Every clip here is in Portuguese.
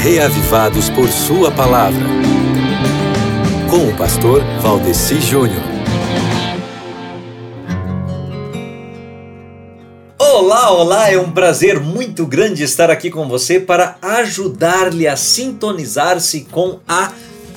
reavivados por Sua palavra. Com o pastor Valdeci Júnior. Olá, olá, é um prazer muito grande estar aqui com você para ajudar-lhe a sintonizar-se com a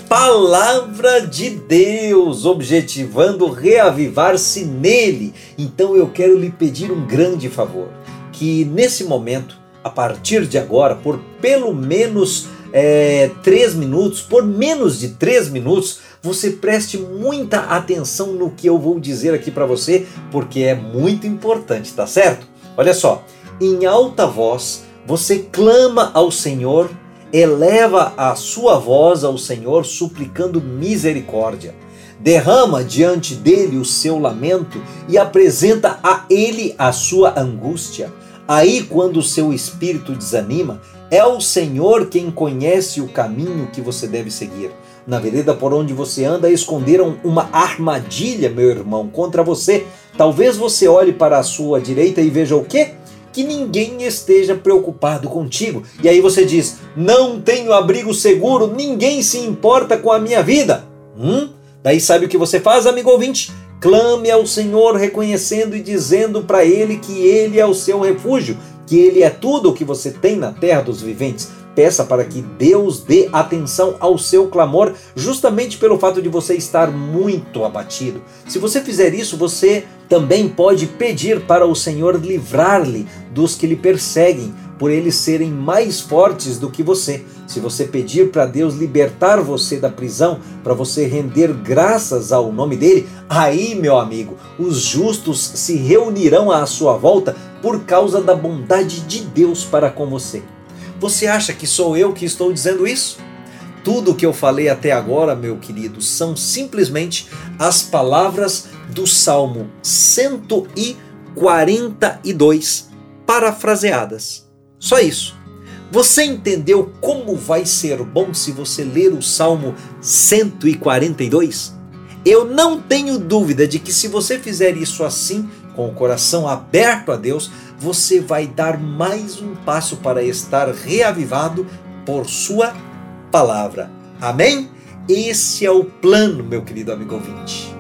palavra de Deus, objetivando reavivar-se nele. Então eu quero lhe pedir um grande favor, que nesse momento, a partir de agora, por pelo menos é, três minutos, por menos de três minutos, você preste muita atenção no que eu vou dizer aqui para você, porque é muito importante, tá certo? Olha só, em alta voz, você clama ao Senhor eleva a sua voz ao Senhor suplicando misericórdia. Derrama diante dele o seu lamento e apresenta a ele a sua angústia. Aí, quando o seu espírito desanima, é o Senhor quem conhece o caminho que você deve seguir. Na vereda por onde você anda, esconderam uma armadilha, meu irmão, contra você. Talvez você olhe para a sua direita e veja o quê? que ninguém esteja preocupado contigo. E aí você diz: Não tenho abrigo seguro, ninguém se importa com a minha vida. Hum? Daí sabe o que você faz, amigo ouvinte? Clame ao Senhor, reconhecendo e dizendo para Ele que Ele é o seu refúgio, que Ele é tudo o que você tem na terra dos viventes. Peça para que Deus dê atenção ao seu clamor, justamente pelo fato de você estar muito abatido. Se você fizer isso, você também pode pedir para o Senhor livrar-lhe dos que lhe perseguem, por eles serem mais fortes do que você. Se você pedir para Deus libertar você da prisão, para você render graças ao nome dele, aí, meu amigo, os justos se reunirão à sua volta por causa da bondade de Deus para com você. Você acha que sou eu que estou dizendo isso? Tudo o que eu falei até agora, meu querido, são simplesmente as palavras do Salmo 142, parafraseadas. Só isso. Você entendeu como vai ser bom se você ler o Salmo 142? Eu não tenho dúvida de que se você fizer isso assim, com o coração aberto a Deus, você vai dar mais um passo para estar reavivado por Sua palavra. Amém? Esse é o plano, meu querido amigo ouvinte.